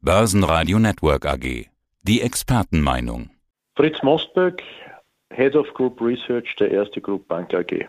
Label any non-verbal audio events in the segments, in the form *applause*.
Börsenradio Network AG. Die Expertenmeinung. Fritz Mosberg, Head of Group Research der Erste Group Bank AG.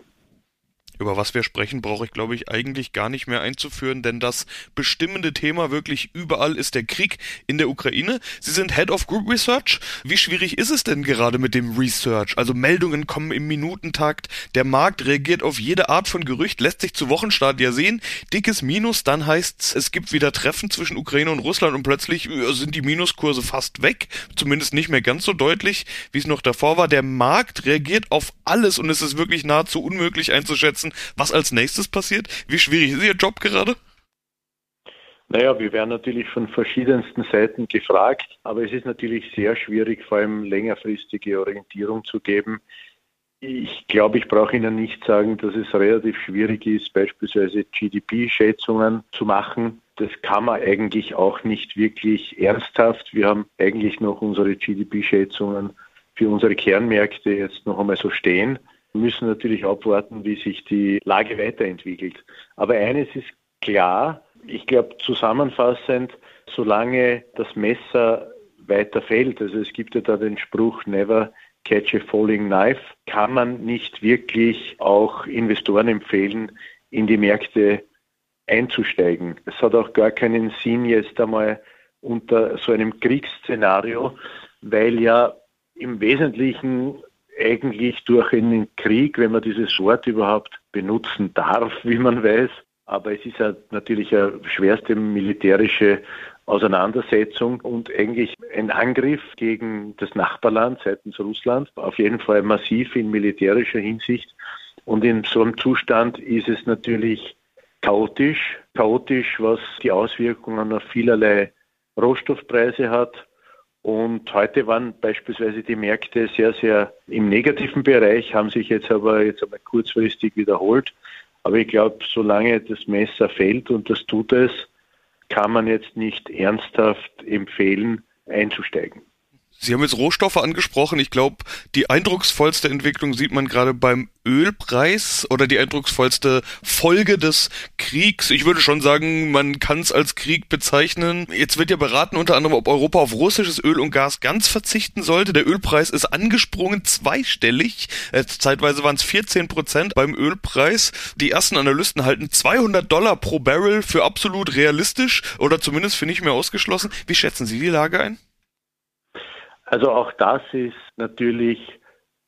Über was wir sprechen, brauche ich, glaube ich, eigentlich gar nicht mehr einzuführen, denn das bestimmende Thema wirklich überall ist der Krieg in der Ukraine. Sie sind Head of Group Research. Wie schwierig ist es denn gerade mit dem Research? Also Meldungen kommen im Minutentakt, der Markt reagiert auf jede Art von Gerücht, lässt sich zu Wochenstart ja sehen. Dickes Minus, dann heißt es gibt wieder Treffen zwischen Ukraine und Russland und plötzlich sind die Minuskurse fast weg. Zumindest nicht mehr ganz so deutlich, wie es noch davor war. Der Markt reagiert auf alles und es ist wirklich nahezu unmöglich einzuschätzen, wissen, was als nächstes passiert? Wie schwierig ist Ihr Job gerade? Naja, wir werden natürlich von verschiedensten Seiten gefragt, aber es ist natürlich sehr schwierig, vor allem längerfristige Orientierung zu geben. Ich glaube, ich brauche Ihnen nicht sagen, dass es relativ schwierig ist, beispielsweise GDP-Schätzungen zu machen. Das kann man eigentlich auch nicht wirklich ernsthaft. Wir haben eigentlich noch unsere GDP-Schätzungen für unsere Kernmärkte jetzt noch einmal so stehen. Wir müssen natürlich abwarten, wie sich die Lage weiterentwickelt. Aber eines ist klar, ich glaube zusammenfassend, solange das Messer weiter fällt, also es gibt ja da den Spruch Never catch a falling knife, kann man nicht wirklich auch Investoren empfehlen, in die Märkte einzusteigen. Es hat auch gar keinen Sinn jetzt einmal unter so einem Kriegsszenario, weil ja im Wesentlichen eigentlich durch einen Krieg, wenn man dieses Wort überhaupt benutzen darf, *laughs* wie man weiß. Aber es ist natürlich eine schwerste militärische Auseinandersetzung und eigentlich ein Angriff gegen das Nachbarland seitens Russland, auf jeden Fall massiv in militärischer Hinsicht. Und in so einem Zustand ist es natürlich chaotisch, chaotisch, was die Auswirkungen auf vielerlei Rohstoffpreise hat, und heute waren beispielsweise die Märkte sehr, sehr im negativen Bereich, haben sich jetzt aber jetzt einmal kurzfristig wiederholt. Aber ich glaube, solange das Messer fällt und das tut es, kann man jetzt nicht ernsthaft empfehlen, einzusteigen. Sie haben jetzt Rohstoffe angesprochen. Ich glaube, die eindrucksvollste Entwicklung sieht man gerade beim Ölpreis oder die eindrucksvollste Folge des Kriegs. Ich würde schon sagen, man kann es als Krieg bezeichnen. Jetzt wird ja beraten unter anderem, ob Europa auf russisches Öl und Gas ganz verzichten sollte. Der Ölpreis ist angesprungen, zweistellig. Äh, zeitweise waren es 14 Prozent beim Ölpreis. Die ersten Analysten halten 200 Dollar pro Barrel für absolut realistisch oder zumindest für nicht mehr ausgeschlossen. Wie schätzen Sie die Lage ein? Also auch das ist natürlich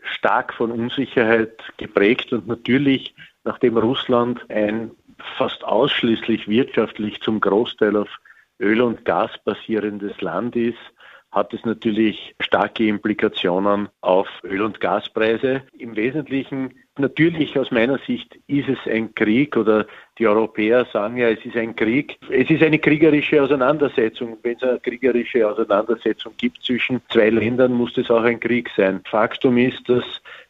stark von Unsicherheit geprägt und natürlich, nachdem Russland ein fast ausschließlich wirtschaftlich zum Großteil auf Öl und Gas basierendes Land ist, hat es natürlich starke Implikationen auf Öl- und Gaspreise. Im Wesentlichen natürlich aus meiner Sicht ist es ein Krieg oder die Europäer sagen ja, es ist ein Krieg. Es ist eine kriegerische Auseinandersetzung. Wenn es eine kriegerische Auseinandersetzung gibt zwischen zwei Ländern, muss das auch ein Krieg sein. Faktum ist, dass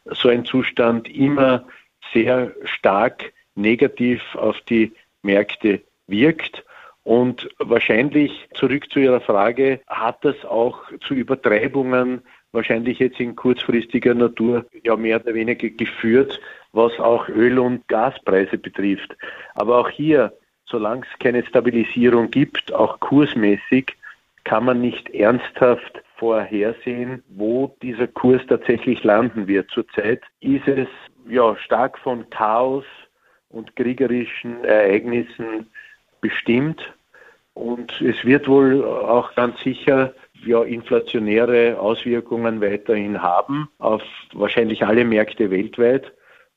so ein Zustand immer sehr stark negativ auf die Märkte wirkt und wahrscheinlich zurück zu Ihrer Frage, hat das auch zu Übertreibungen wahrscheinlich jetzt in kurzfristiger Natur ja mehr oder weniger geführt, was auch Öl- und Gaspreise betrifft. Aber auch hier, solange es keine Stabilisierung gibt, auch kursmäßig, kann man nicht ernsthaft vorhersehen, wo dieser Kurs tatsächlich landen wird. Zurzeit ist es ja stark von Chaos und kriegerischen Ereignissen bestimmt. Und es wird wohl auch ganz sicher ja, inflationäre Auswirkungen weiterhin haben auf wahrscheinlich alle Märkte weltweit.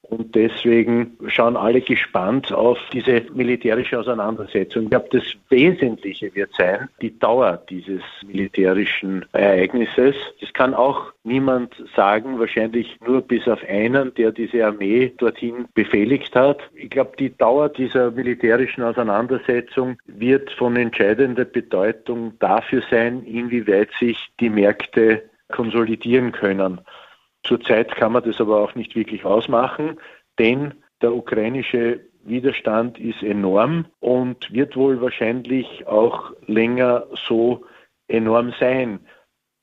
Und deswegen schauen alle gespannt auf diese militärische Auseinandersetzung. Ich glaube, das Wesentliche wird sein, die Dauer dieses militärischen Ereignisses. Das kann auch niemand sagen, wahrscheinlich nur bis auf einen, der diese Armee dorthin befehligt hat. Ich glaube, die Dauer dieser militärischen Auseinandersetzung wird von entscheidender Bedeutung dafür sein, inwieweit sich die Märkte konsolidieren können. Zurzeit kann man das aber auch nicht wirklich ausmachen, denn der ukrainische Widerstand ist enorm und wird wohl wahrscheinlich auch länger so enorm sein.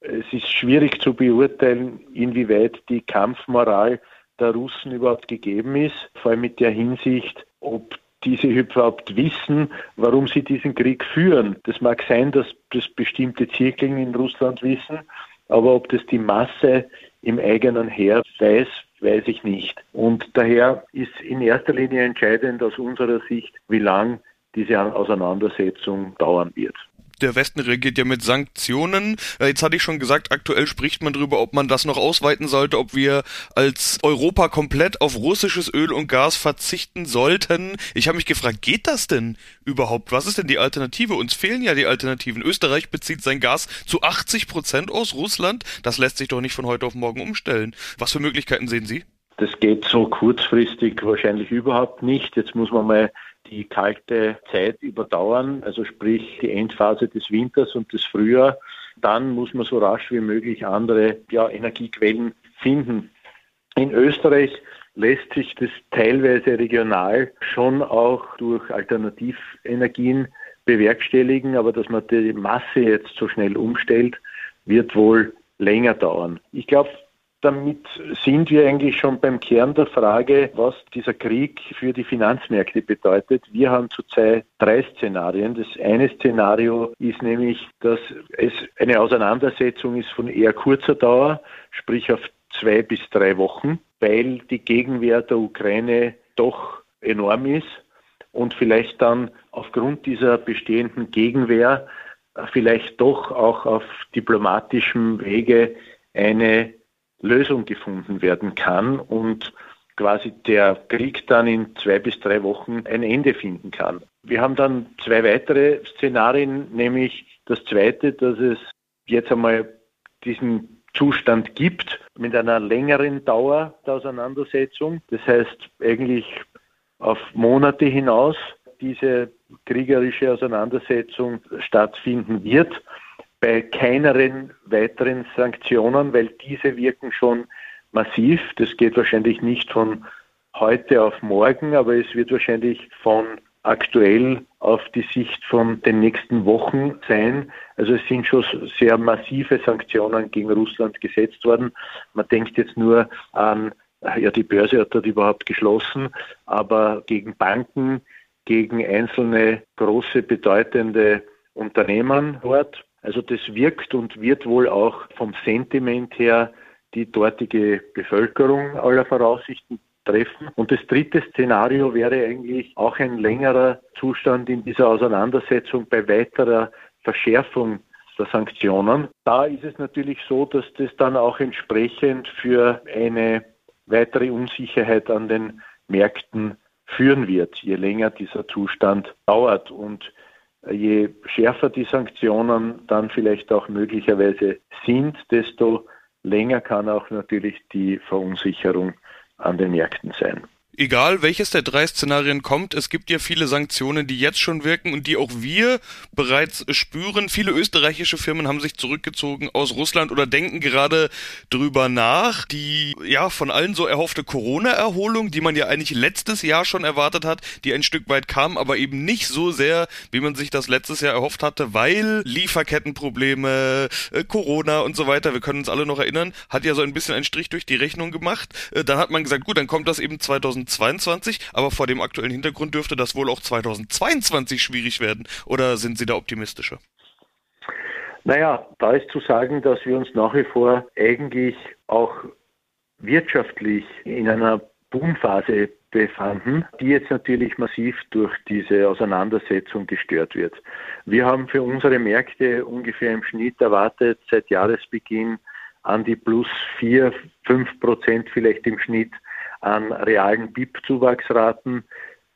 Es ist schwierig zu beurteilen, inwieweit die Kampfmoral der Russen überhaupt gegeben ist, vor allem mit der Hinsicht, ob diese überhaupt wissen, warum sie diesen Krieg führen. Das mag sein, dass das bestimmte Zirkeln in Russland wissen, aber ob das die Masse im eigenen Heer weiß, weiß ich nicht. Und daher ist in erster Linie entscheidend aus unserer Sicht, wie lang diese Auseinandersetzung dauern wird der Westen reagiert ja mit Sanktionen. Äh, jetzt hatte ich schon gesagt, aktuell spricht man darüber, ob man das noch ausweiten sollte, ob wir als Europa komplett auf russisches Öl und Gas verzichten sollten. Ich habe mich gefragt, geht das denn überhaupt? Was ist denn die Alternative? Uns fehlen ja die Alternativen. Österreich bezieht sein Gas zu 80 Prozent aus Russland. Das lässt sich doch nicht von heute auf morgen umstellen. Was für Möglichkeiten sehen Sie? Das geht so kurzfristig wahrscheinlich überhaupt nicht. Jetzt muss man mal die kalte Zeit überdauern, also sprich die Endphase des Winters und des Frühjahrs, dann muss man so rasch wie möglich andere ja, Energiequellen finden. In Österreich lässt sich das teilweise regional schon auch durch Alternativenergien bewerkstelligen, aber dass man die Masse jetzt so schnell umstellt, wird wohl länger dauern. Ich glaube, damit sind wir eigentlich schon beim Kern der Frage, was dieser Krieg für die Finanzmärkte bedeutet. Wir haben zurzeit drei Szenarien. Das eine Szenario ist nämlich, dass es eine Auseinandersetzung ist von eher kurzer Dauer, sprich auf zwei bis drei Wochen, weil die Gegenwehr der Ukraine doch enorm ist und vielleicht dann aufgrund dieser bestehenden Gegenwehr vielleicht doch auch auf diplomatischem Wege eine Lösung gefunden werden kann und quasi der Krieg dann in zwei bis drei Wochen ein Ende finden kann. Wir haben dann zwei weitere Szenarien, nämlich das zweite, dass es jetzt einmal diesen Zustand gibt mit einer längeren Dauer der Auseinandersetzung. Das heißt eigentlich auf Monate hinaus diese kriegerische Auseinandersetzung stattfinden wird bei keineren weiteren Sanktionen, weil diese wirken schon massiv. Das geht wahrscheinlich nicht von heute auf morgen, aber es wird wahrscheinlich von aktuell auf die Sicht von den nächsten Wochen sein. Also es sind schon sehr massive Sanktionen gegen Russland gesetzt worden. Man denkt jetzt nur an, ja, die Börse hat dort überhaupt geschlossen, aber gegen Banken, gegen einzelne große, bedeutende Unternehmen dort also das wirkt und wird wohl auch vom Sentiment her die dortige Bevölkerung aller Voraussichten treffen. Und das dritte Szenario wäre eigentlich auch ein längerer Zustand in dieser Auseinandersetzung bei weiterer Verschärfung der Sanktionen. Da ist es natürlich so, dass das dann auch entsprechend für eine weitere Unsicherheit an den Märkten führen wird, je länger dieser Zustand dauert. Und je schärfer die Sanktionen dann vielleicht auch möglicherweise sind, desto länger kann auch natürlich die Verunsicherung an den Märkten sein egal welches der drei Szenarien kommt, es gibt ja viele Sanktionen, die jetzt schon wirken und die auch wir bereits spüren. Viele österreichische Firmen haben sich zurückgezogen aus Russland oder denken gerade drüber nach. Die ja von allen so erhoffte Corona-Erholung, die man ja eigentlich letztes Jahr schon erwartet hat, die ein Stück weit kam, aber eben nicht so sehr, wie man sich das letztes Jahr erhofft hatte, weil Lieferkettenprobleme, äh, Corona und so weiter, wir können uns alle noch erinnern, hat ja so ein bisschen einen Strich durch die Rechnung gemacht. Äh, dann hat man gesagt, gut, dann kommt das eben 2000 2022, aber vor dem aktuellen Hintergrund dürfte das wohl auch 2022 schwierig werden. Oder sind Sie da optimistischer? Naja, da ist zu sagen, dass wir uns nach wie vor eigentlich auch wirtschaftlich in einer Boomphase befanden, die jetzt natürlich massiv durch diese Auseinandersetzung gestört wird. Wir haben für unsere Märkte ungefähr im Schnitt erwartet, seit Jahresbeginn an die plus vier, fünf Prozent vielleicht im Schnitt an realen BIP-Zuwachsraten.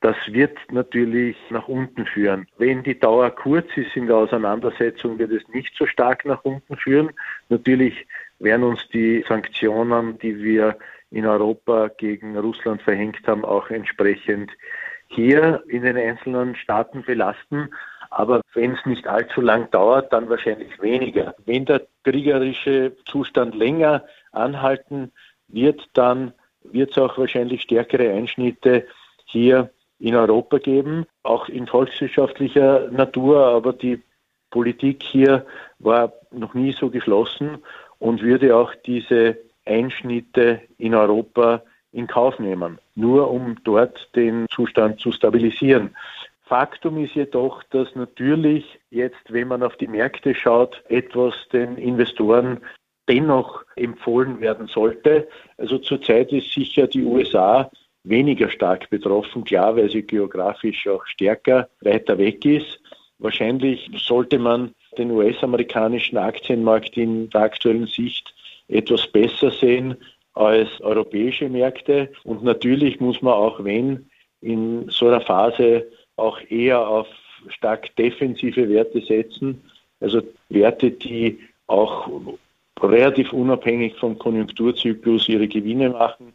Das wird natürlich nach unten führen. Wenn die Dauer kurz ist in der Auseinandersetzung, wird es nicht so stark nach unten führen. Natürlich werden uns die Sanktionen, die wir in Europa gegen Russland verhängt haben, auch entsprechend hier in den einzelnen Staaten belasten. Aber wenn es nicht allzu lang dauert, dann wahrscheinlich weniger. Wenn der kriegerische Zustand länger anhalten wird, dann wird es auch wahrscheinlich stärkere Einschnitte hier in Europa geben, auch in volkswirtschaftlicher Natur, aber die Politik hier war noch nie so geschlossen und würde auch diese Einschnitte in Europa in Kauf nehmen, nur um dort den Zustand zu stabilisieren. Faktum ist jedoch, dass natürlich jetzt, wenn man auf die Märkte schaut, etwas den Investoren dennoch empfohlen werden sollte. Also zurzeit ist sicher die USA weniger stark betroffen, klar, weil sie geografisch auch stärker weiter weg ist. Wahrscheinlich sollte man den US-amerikanischen Aktienmarkt in der aktuellen Sicht etwas besser sehen als europäische Märkte. Und natürlich muss man auch, wenn in so einer Phase auch eher auf stark defensive Werte setzen, also Werte, die auch relativ unabhängig vom Konjunkturzyklus ihre Gewinne machen.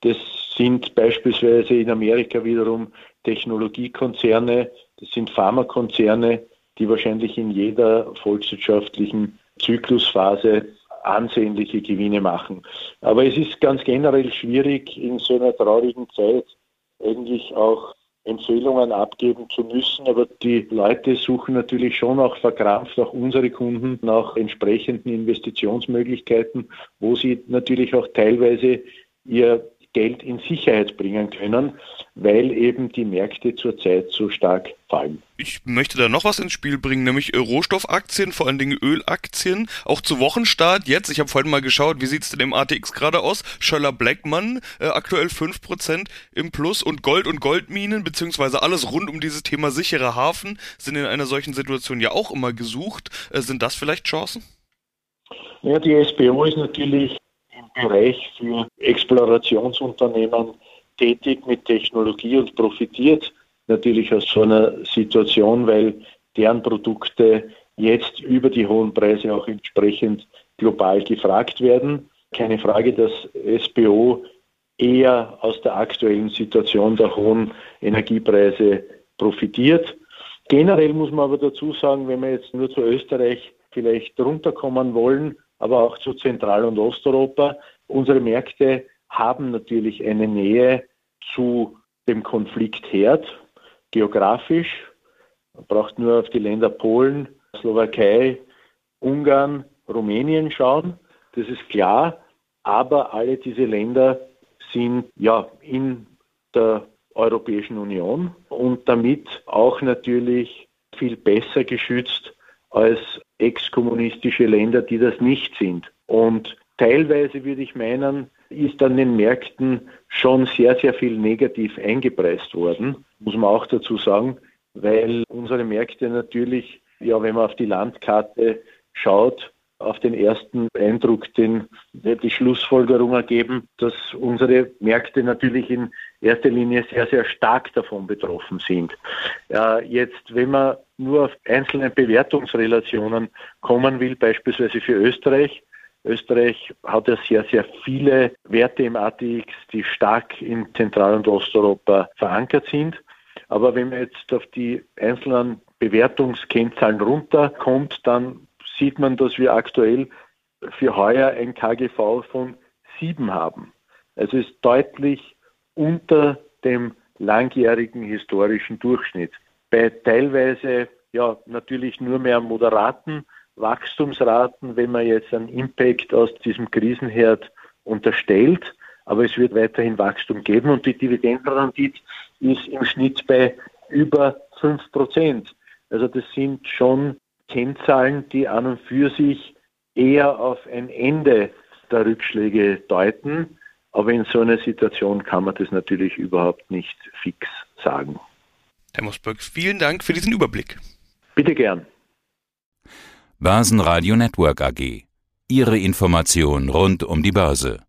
Das sind beispielsweise in Amerika wiederum Technologiekonzerne, das sind Pharmakonzerne, die wahrscheinlich in jeder volkswirtschaftlichen Zyklusphase ansehnliche Gewinne machen. Aber es ist ganz generell schwierig, in so einer traurigen Zeit eigentlich auch Empfehlungen abgeben zu müssen. Aber die Leute suchen natürlich schon auch verkrampft, auch unsere Kunden, nach entsprechenden Investitionsmöglichkeiten, wo sie natürlich auch teilweise ihr Geld in Sicherheit bringen können, weil eben die Märkte zurzeit so stark fallen. Ich möchte da noch was ins Spiel bringen, nämlich Rohstoffaktien, vor allen Dingen Ölaktien, auch zu Wochenstart jetzt. Ich habe vorhin mal geschaut, wie sieht's denn im ATX gerade aus? Schöller Blackman, äh, aktuell 5% im Plus und Gold und Goldminen, beziehungsweise alles rund um dieses Thema sicherer Hafen, sind in einer solchen Situation ja auch immer gesucht. Äh, sind das vielleicht Chancen? Ja, die SBO ist natürlich Bereich für Explorationsunternehmen tätig mit Technologie und profitiert natürlich aus so einer Situation, weil deren Produkte jetzt über die hohen Preise auch entsprechend global gefragt werden. Keine Frage, dass SBO eher aus der aktuellen Situation der hohen Energiepreise profitiert. Generell muss man aber dazu sagen, wenn wir jetzt nur zu Österreich vielleicht runterkommen wollen, aber auch zu Zentral- und Osteuropa. Unsere Märkte haben natürlich eine Nähe zu dem Konfliktherd, geografisch. Man braucht nur auf die Länder Polen, Slowakei, Ungarn, Rumänien schauen. Das ist klar. Aber alle diese Länder sind ja in der Europäischen Union und damit auch natürlich viel besser geschützt als exkommunistische Länder, die das nicht sind. Und teilweise würde ich meinen, ist an den Märkten schon sehr, sehr viel negativ eingepreist worden, muss man auch dazu sagen, weil unsere Märkte natürlich, ja, wenn man auf die Landkarte schaut, auf den ersten Eindruck den, die Schlussfolgerung ergeben, dass unsere Märkte natürlich in erster Linie sehr, sehr stark davon betroffen sind. Ja, jetzt, wenn man nur auf einzelne Bewertungsrelationen kommen will, beispielsweise für Österreich, Österreich hat ja sehr, sehr viele Werte im ATX, die stark in Zentral- und Osteuropa verankert sind. Aber wenn man jetzt auf die einzelnen Bewertungskennzahlen runterkommt, dann sieht man, dass wir aktuell für heuer ein KGV von 7 haben. Also ist deutlich unter dem langjährigen historischen Durchschnitt. Bei teilweise ja natürlich nur mehr moderaten Wachstumsraten, wenn man jetzt einen Impact aus diesem Krisenherd unterstellt, aber es wird weiterhin Wachstum geben und die Dividendenrendite ist im Schnitt bei über 5 Prozent. Also das sind schon Kennzahlen, die an und für sich eher auf ein Ende der Rückschläge deuten. Aber in so einer Situation kann man das natürlich überhaupt nicht fix sagen. Herr Mosberg, vielen Dank für diesen Überblick. Bitte gern. Börsenradio Network AG. Ihre Information rund um die Börse.